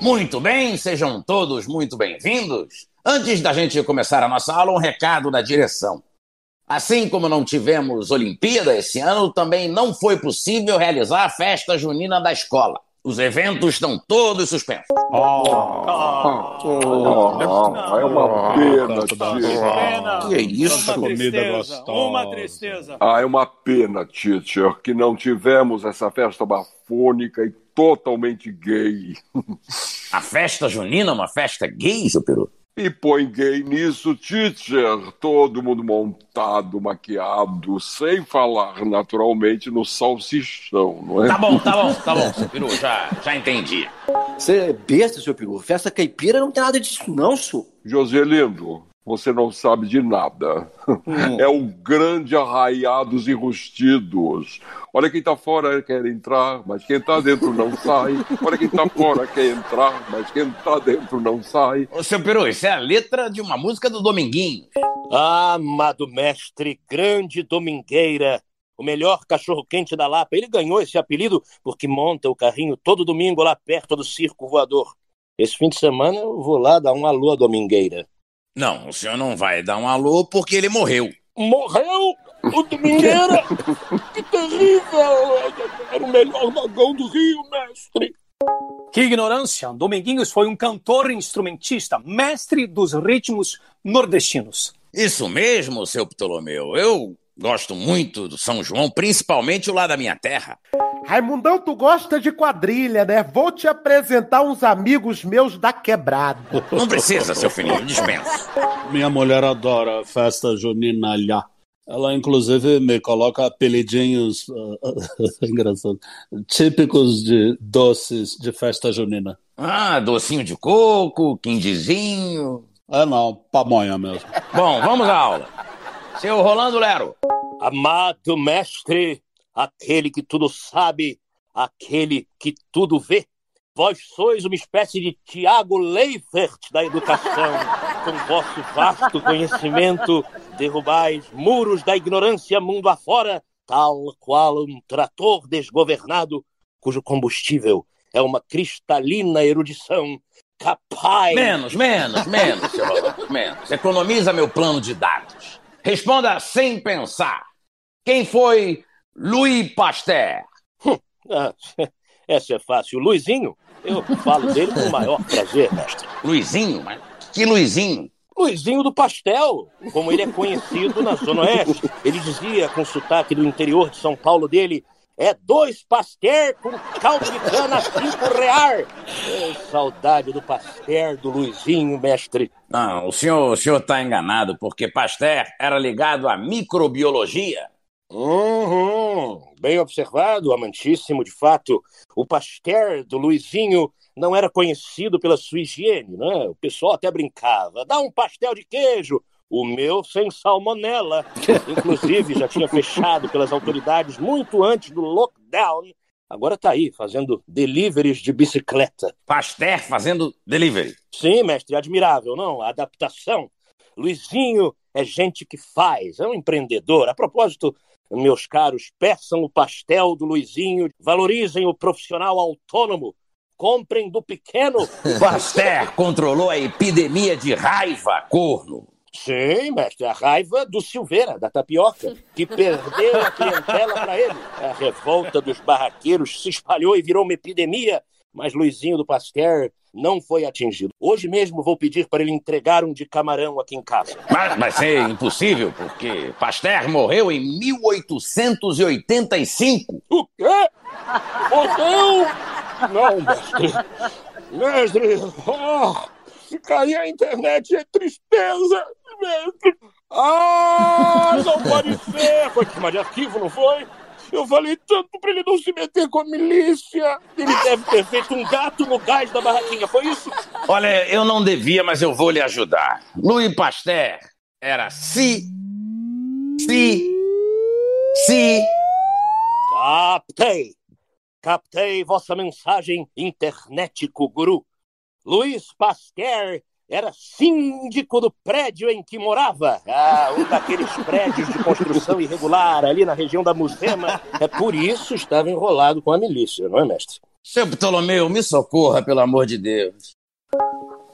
Muito bem, sejam todos muito bem-vindos. Antes da gente começar a nossa aula, um recado da direção. Assim como não tivemos Olimpíada esse ano, também não foi possível realizar a festa junina da escola. Os eventos estão todos suspensos. Oh, é uma pena, tio. Que é isso? Uma comida tristeza, gostosa. uma tristeza. Ah, é uma pena, teacher, que não tivemos essa festa bafônica e totalmente gay. A festa junina é uma festa gay, seu peru? E põe gay nisso, teacher. Todo mundo montado, maquiado, sem falar naturalmente no salsichão, não é? Tá bom, tá bom, tá bom, seu peru, já, já entendi. Você é besta, seu peru. Festa caipira não tem nada disso, não, senhor. Joselindo, você não sabe de nada. É o grande arraiados e rustidos. Olha quem tá fora quer entrar, mas quem tá dentro não sai. Olha quem tá fora quer entrar, mas quem tá dentro não sai. Ô, seu peru, isso é a letra de uma música do Dominguinho. Ah, amado mestre, grande domingueira, o melhor cachorro-quente da Lapa. Ele ganhou esse apelido porque monta o carrinho todo domingo lá perto do circo voador. Esse fim de semana eu vou lá dar um alô à domingueira. Não, o senhor não vai dar um alô porque ele morreu. Morreu o domingueira! que terrível! Era o melhor vagão do Rio, mestre. Que ignorância! Dominguinhos foi um cantor e instrumentista, mestre dos ritmos nordestinos. Isso mesmo, seu Ptolomeu. Eu gosto muito do São João, principalmente o lá da minha terra. Raimundão, tu gosta de quadrilha, né? Vou te apresentar uns amigos meus da quebrada. Não precisa, seu filhinho, dispenso. Minha mulher adora festa junina lá. Ela, inclusive, me coloca apelidinhos ah, engraçado, típicos de doces de festa junina. Ah, docinho de coco, quindizinho. É não, pamonha mesmo. Bom, vamos à aula. Seu Rolando Lero. Amado mestre, aquele que tudo sabe, aquele que tudo vê. Vós sois uma espécie de Tiago Leifert da educação. Com vosso vasto conhecimento, derrubais muros da ignorância mundo afora, tal qual um trator desgovernado, cujo combustível é uma cristalina erudição capaz. Menos, menos, menos, seu Rolando, menos. Economiza meu plano de dados. Responda sem pensar. Quem foi Louis Pasteur? Ah, essa é fácil. Luizinho, eu falo dele com o maior prazer, mestre. Luizinho? Mas que Luizinho? Luizinho do Pastel, como ele é conhecido na Zona Oeste. Ele dizia com sotaque do interior de São Paulo dele: é dois pastel com caldo de cana cinco real. É, saudade do pastel do Luizinho, mestre. Não, o senhor, o senhor está enganado, porque Pasteur era ligado à microbiologia. Uhum, bem observado, amantíssimo, de fato. O pastel do Luizinho não era conhecido pela sua higiene, né? O pessoal até brincava. Dá um pastel de queijo. O meu sem salmonela. Inclusive, já tinha fechado pelas autoridades muito antes do lockdown. Agora tá aí, fazendo deliveries de bicicleta. Pasteur fazendo delivery. Sim, mestre, admirável, não? A adaptação. Luizinho é gente que faz, é um empreendedor. A propósito, meus caros, peçam o pastel do Luizinho, valorizem o profissional autônomo, comprem do pequeno. Pasteur controlou a epidemia de raiva, corno. Sim, mestre, a raiva do Silveira, da tapioca, que perdeu a clientela para ele. A revolta dos barraqueiros se espalhou e virou uma epidemia, mas Luizinho do Pasteur não foi atingido. Hoje mesmo vou pedir para ele entregar um de camarão aqui em casa. Mas vai ser impossível, porque Pasteur morreu em 1885. O quê? Morreu? Não, mestre. Mestre, oh, se cair a internet é tristeza, mestre. Ah, não pode ser. Foi queima de arquivo, não foi? Eu falei tanto pra ele não se meter com a milícia. Ele deve ter feito um gato no gás da barraquinha, foi isso? Olha, eu não devia, mas eu vou lhe ajudar. Louis Pasteur era si, si, si. Captei. Captei vossa mensagem, internetico guru. Luiz Pasteur era síndico do prédio em que morava. Ah, um daqueles prédios de construção irregular ali na região da Musema. É por isso estava enrolado com a milícia, não é, mestre? Seu Ptolomeu, me socorra, pelo amor de Deus.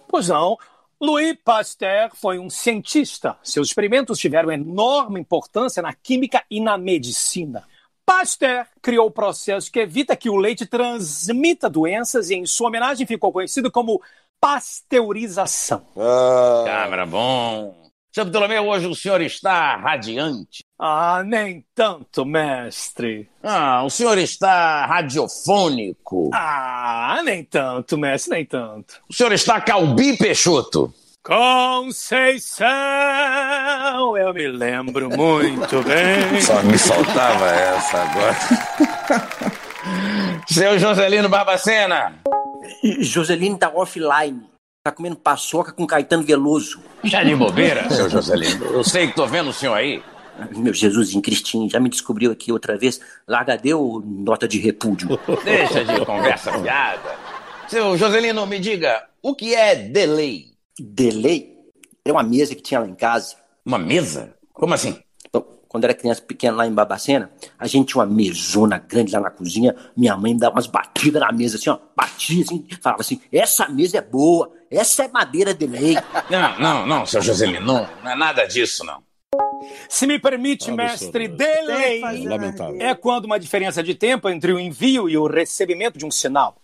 Pois não. Louis Pasteur foi um cientista. Seus experimentos tiveram enorme importância na química e na medicina. Pasteur criou o processo que evita que o leite transmita doenças e, em sua homenagem, ficou conhecido como pasteurização. Ah, Câmara, bom. Seu Ptolomeu, hoje o senhor está radiante. Ah, nem tanto, mestre. Ah, o senhor está radiofônico. Ah, nem tanto, mestre, nem tanto. O senhor está calbi peixoto. Conceição, eu me lembro muito bem. Só me faltava essa agora. Seu Joselino Barbacena. Joselino tá offline. Tá comendo paçoca com Caetano Veloso. Já de bobeira, seu Joselino. Eu sei que tô vendo o senhor aí. Meu Jesus em Cristinho, já me descobriu aqui outra vez. Larga deu nota de repúdio. Deixa de conversa fiada. Seu Joselino, me diga, o que é delay? Delay é uma mesa que tinha lá em casa. Uma mesa? Como assim? Quando era criança pequena lá em Babacena, a gente tinha uma mesona grande lá na cozinha. Minha mãe me dava umas batidas na mesa, assim, ó. Batia assim, falava assim: essa mesa é boa, essa é madeira delay. Não, não, não, seu Joselino, não, não é nada disso, não. Se me permite, Absurdo. mestre, delay Lamentável. é quando uma diferença de tempo entre o envio e o recebimento de um sinal.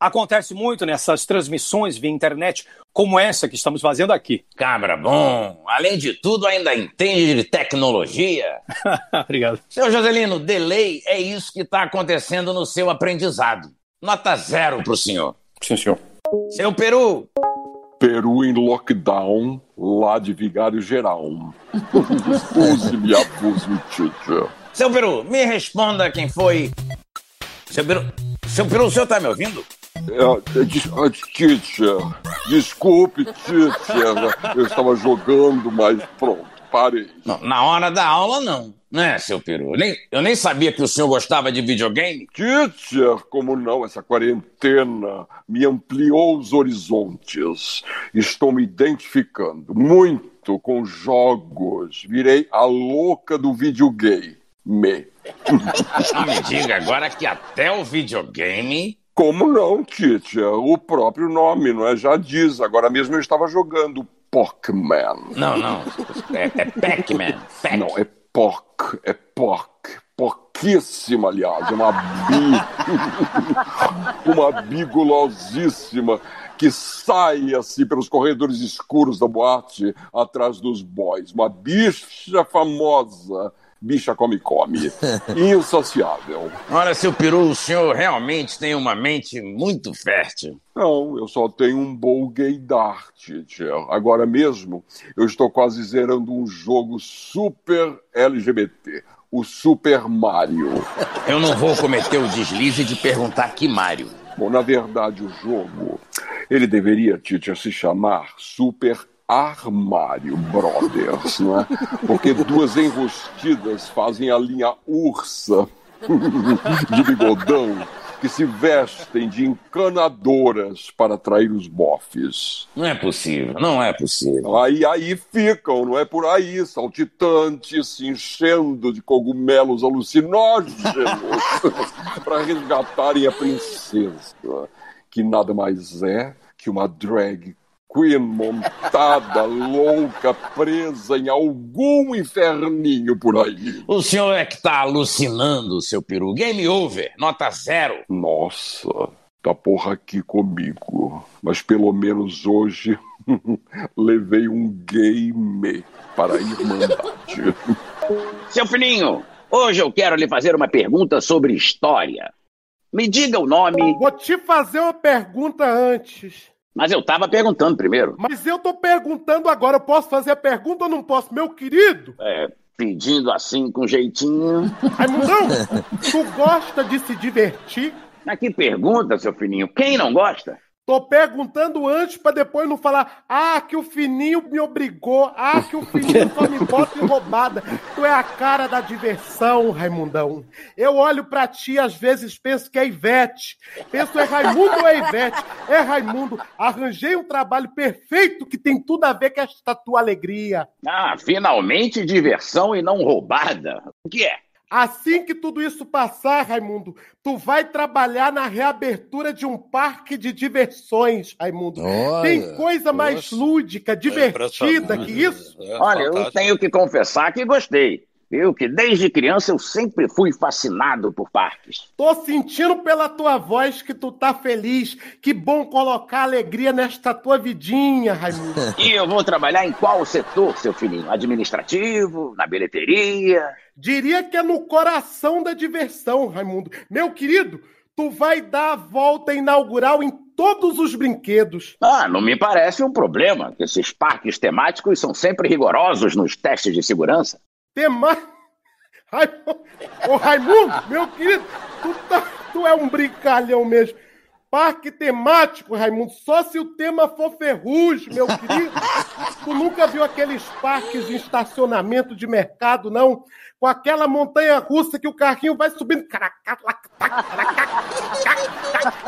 Acontece muito nessas transmissões via internet, como essa que estamos fazendo aqui. Cabra bom, além de tudo, ainda entende de tecnologia. Obrigado. Seu Joselino, delay é isso que está acontecendo no seu aprendizado. Nota zero pro senhor. Sim, senhor. Seu Peru, Peru em lockdown, lá de Vigário Geral. Use-me, abuse-me, teacher. seu Peru, me responda quem foi. Seu Peru, seu Peru, o senhor tá me ouvindo? É, des- ah, teacher, desculpe, teacher. Eu estava jogando, mas pronto, parei. Não, na hora da aula, não. Né, seu Peru? Nem, eu nem sabia que o senhor gostava de videogame. Teacher, como não, essa quarentena me ampliou os horizontes. Estou me identificando muito com jogos. Virei a louca do videogame. Me. Não me diga agora que até o videogame. Como não, teacher? O próprio nome, não é? Já diz. Agora mesmo eu estava jogando Pokémon. Não, não. É, é Pac-Man. Pac. Não, é POC, é POC. Pouquíssima, aliás, uma bi. uma bi gulosíssima que sai assim pelos corredores escuros da boate atrás dos boys. Uma bicha famosa. Bicha come-come. Insaciável. Olha, seu Peru, o senhor realmente tem uma mente muito fértil. Não, eu só tenho um bom gaydar, teacher. Agora mesmo, eu estou quase zerando um jogo super LGBT. O Super Mario. Eu não vou cometer o deslize de perguntar que Mário. Bom, na verdade, o jogo, ele deveria, teacher, se chamar Super Armário Brothers, não é? Porque duas enrustidas fazem a linha ursa de bigodão que se vestem de encanadoras para atrair os bofes. Não é possível, não é possível. Aí, aí ficam, não é por aí, saltitantes, se enchendo de cogumelos alucinógenos para resgatarem a princesa, que nada mais é que uma drag queen montada, louca, presa em algum inferninho por aí. O senhor é que está alucinando, seu Peru. Game over, nota zero. Nossa, tá porra aqui comigo. Mas pelo menos hoje levei um game para a Irmandade. Seu Fininho, hoje eu quero lhe fazer uma pergunta sobre história. Me diga o nome, Vou te fazer uma pergunta antes. Mas eu estava perguntando primeiro. Mas eu tô perguntando agora, eu posso fazer a pergunta ou não posso? Meu querido, É, pedindo assim com jeitinho. Raimundão, tu gosta de se divertir? Mas que pergunta, seu Fininho? Quem não gosta? Tô perguntando antes pra depois não falar, ah, que o Fininho me obrigou, ah, que o Fininho só me bota em roubada. Tu é a cara da diversão, Raimundão. Eu olho pra ti às vezes penso que é Ivete. Penso é Raimundo ou é Ivete? É Raimundo. Arranjei um trabalho perfeito que tem tudo a ver com esta tua alegria. Ah, finalmente diversão e não roubada. O que é? Assim que tudo isso passar, Raimundo, tu vai trabalhar na reabertura de um parque de diversões, Raimundo. Olha, Tem coisa mais nossa. lúdica, divertida que isso? Olha, eu tenho que confessar que gostei. Eu que desde criança eu sempre fui fascinado por parques. Tô sentindo pela tua voz que tu tá feliz. Que bom colocar alegria nesta tua vidinha, Raimundo. E eu vou trabalhar em qual setor, seu filhinho? Administrativo? Na bilheteria? Diria que é no coração da diversão, Raimundo. Meu querido, tu vai dar a volta inaugural em todos os brinquedos. Ah, não me parece um problema, que esses parques temáticos são sempre rigorosos nos testes de segurança. Tema... Raimundo... Ô, Raimundo, meu querido, tu, tá... tu é um brincalhão mesmo. Parque temático, Raimundo, só se o tema for ferrugem, meu querido. Tu nunca viu aqueles parques de estacionamento de mercado, não? Com aquela montanha russa que o carrinho vai subindo.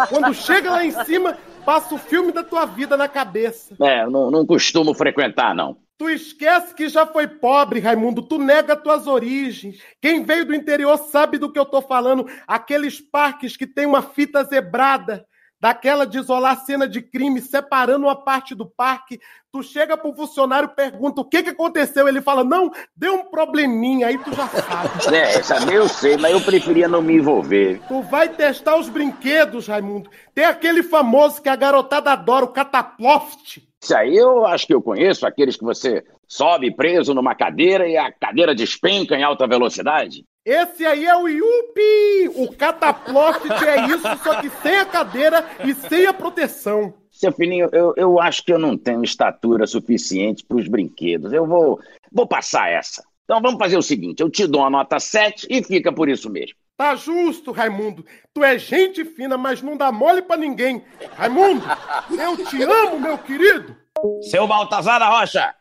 Quando chega lá em cima, passa o filme da tua vida na cabeça. É, não, não costumo frequentar, não. Tu esquece que já foi pobre, Raimundo. Tu nega tuas origens. Quem veio do interior sabe do que eu tô falando. Aqueles parques que tem uma fita zebrada, daquela de isolar cena de crime, separando uma parte do parque. Tu chega pro funcionário, pergunta o que que aconteceu. Ele fala, não, deu um probleminha. Aí tu já sabe. É, essa eu sei, mas eu preferia não me envolver. Tu vai testar os brinquedos, Raimundo. Tem aquele famoso que a garotada adora, o Cataploft. Isso aí eu acho que eu conheço, aqueles que você sobe preso numa cadeira e a cadeira despenca em alta velocidade. Esse aí é o Yupi! O Cataploft é isso, só que sem a cadeira e sem a proteção. Seu filhinho, eu, eu acho que eu não tenho estatura suficiente para os brinquedos. Eu vou, vou passar essa. Então vamos fazer o seguinte: eu te dou uma nota 7 e fica por isso mesmo. Tá justo, Raimundo. Tu é gente fina, mas não dá mole pra ninguém. Raimundo, eu te amo, meu querido. Seu Baltazar da Rocha!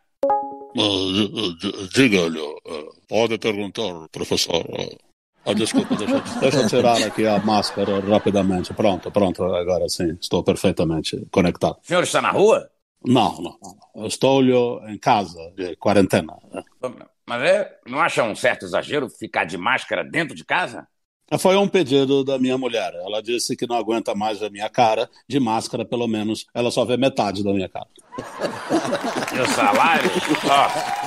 Diga-lhe, pode perguntar, professor. Ah, desculpa, deixa, deixa eu tirar aqui a máscara rapidamente. Pronto, pronto, agora sim, estou perfeitamente conectado. O senhor está na rua? Não, não, não. estou em casa, de quarentena. Mas é, não acha um certo exagero ficar de máscara dentro de casa? Foi um pedido da minha mulher. Ela disse que não aguenta mais a minha cara, de máscara pelo menos. Ela só vê metade da minha cara. O salário? Ó,